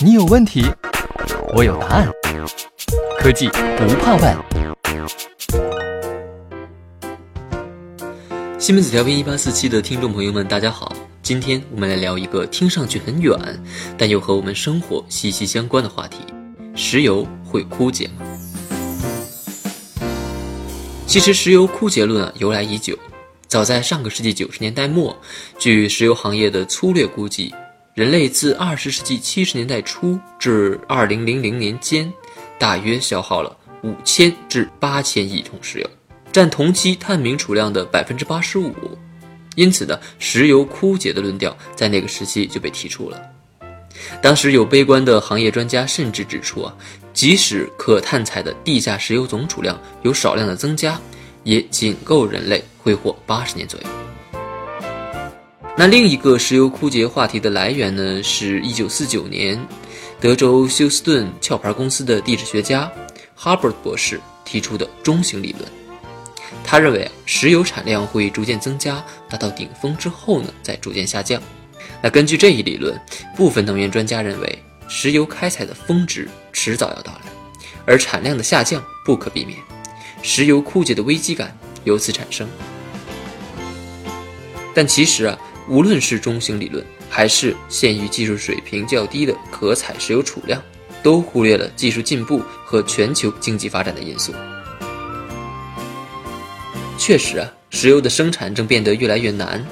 你有问题，我有答案。科技不怕问。西门子调频一八四七的听众朋友们，大家好，今天我们来聊一个听上去很远，但又和我们生活息息相关的话题：石油会枯竭吗？其实，石油枯竭论啊由来已久。早在上个世纪九十年代末，据石油行业的粗略估计，人类自二十世纪七十年代初至二零零零年间，大约消耗了五千至八千亿桶石油，占同期探明储量的百分之八十五。因此呢，石油枯竭的论调在那个时期就被提出了。当时有悲观的行业专家甚至指出啊，即使可探采的地下石油总储量有少量的增加。也仅够人类挥霍八十年左右。那另一个石油枯竭话题的来源呢，是一九四九年，德州休斯顿壳牌公司的地质学家哈伯博士提出的中型理论。他认为啊，石油产量会逐渐增加，达到顶峰之后呢，再逐渐下降。那根据这一理论，部分能源专家认为，石油开采的峰值迟早要到来，而产量的下降不可避免。石油枯竭的危机感由此产生，但其实啊，无论是中型理论，还是限于技术水平较低的可采石油储量，都忽略了技术进步和全球经济发展的因素。确实啊，石油的生产正变得越来越难，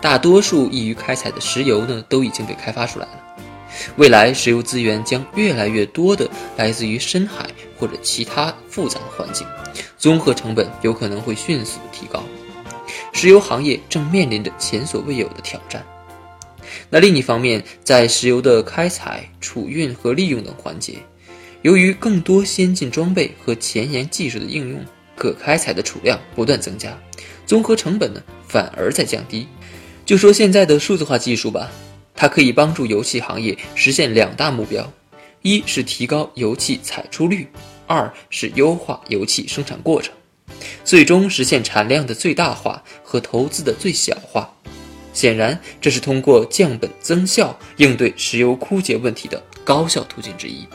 大多数易于开采的石油呢，都已经被开发出来了。未来，石油资源将越来越多的来自于深海或者其他复杂的环境。综合成本有可能会迅速提高，石油行业正面临着前所未有的挑战。那另一方面，在石油的开采、储运和利用等环节，由于更多先进装备和前沿技术的应用，可开采的储量不断增加，综合成本呢反而在降低。就说现在的数字化技术吧，它可以帮助油气行业实现两大目标：一是提高油气采出率。二是优化油气生产过程，最终实现产量的最大化和投资的最小化。显然，这是通过降本增效应对石油枯竭问题的高效途径之一。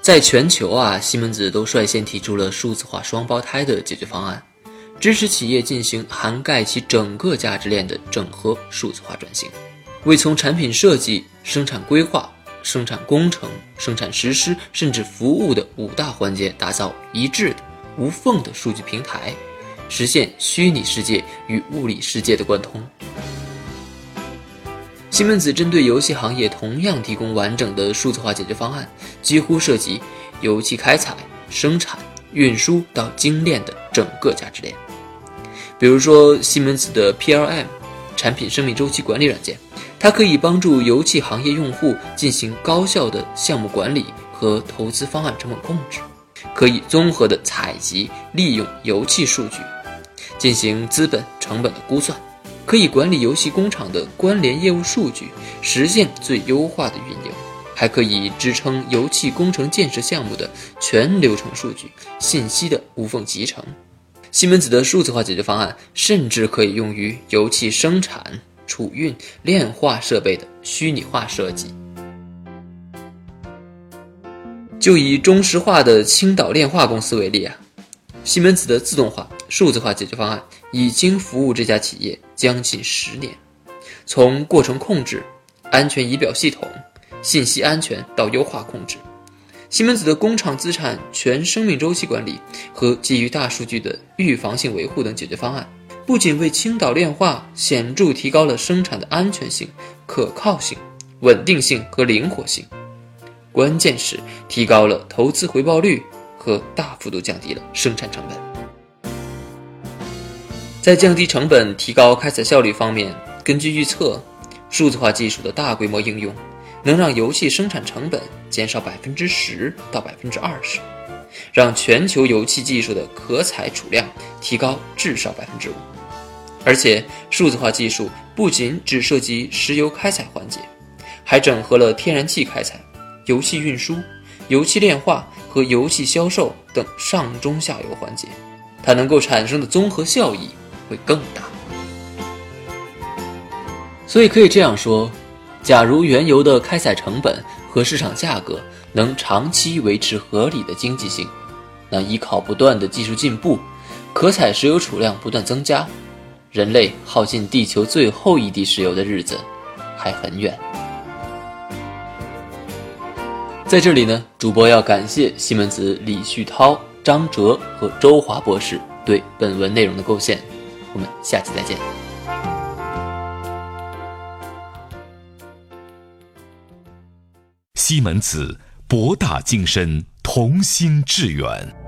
在全球啊，西门子都率先提出了数字化双胞胎的解决方案，支持企业进行涵盖其整个价值链的整合数字化转型，为从产品设计、生产规划。生产工程、生产实施甚至服务的五大环节，打造一致的、无缝的数据平台，实现虚拟世界与物理世界的贯通。西门子针对游戏行业同样提供完整的数字化解决方案，几乎涉及油气开采、生产、运输到精炼的整个价值链。比如说，西门子的 PLM 产品生命周期管理软件。它可以帮助油气行业用户进行高效的项目管理和投资方案成本控制，可以综合的采集利用油气数据，进行资本成本的估算，可以管理油气工厂的关联业务数据，实现最优化的运营，还可以支撑油气工程建设项目的全流程数据信息的无缝集成。西门子的数字化解决方案甚至可以用于油气生产。储运炼化设备的虚拟化设计，就以中石化的青岛炼化公司为例啊，西门子的自动化、数字化解决方案已经服务这家企业将近十年，从过程控制、安全仪表系统、信息安全到优化控制，西门子的工厂资产全生命周期管理和基于大数据的预防性维护等解决方案。不仅为青岛炼化显著提高了生产的安全性、可靠性、稳定性和灵活性，关键是提高了投资回报率和大幅度降低了生产成本。在降低成本、提高开采效率方面，根据预测，数字化技术的大规模应用能让油气生产成本减少百分之十到百分之二十，让全球油气技术的可采储量提高至少百分之五。而且，数字化技术不仅只涉及石油开采环节，还整合了天然气开采、油气运输、油气炼化和油气销售等上中下游环节，它能够产生的综合效益会更大。所以可以这样说，假如原油的开采成本和市场价格能长期维持合理的经济性，那依靠不断的技术进步，可采石油储量不断增加，人类耗尽地球最后一滴石油的日子还很远。在这里呢，主播要感谢西门子李旭涛、张哲和周华博士对本文内容的构献。我们下期再见。西门子，博大精深，同心致远。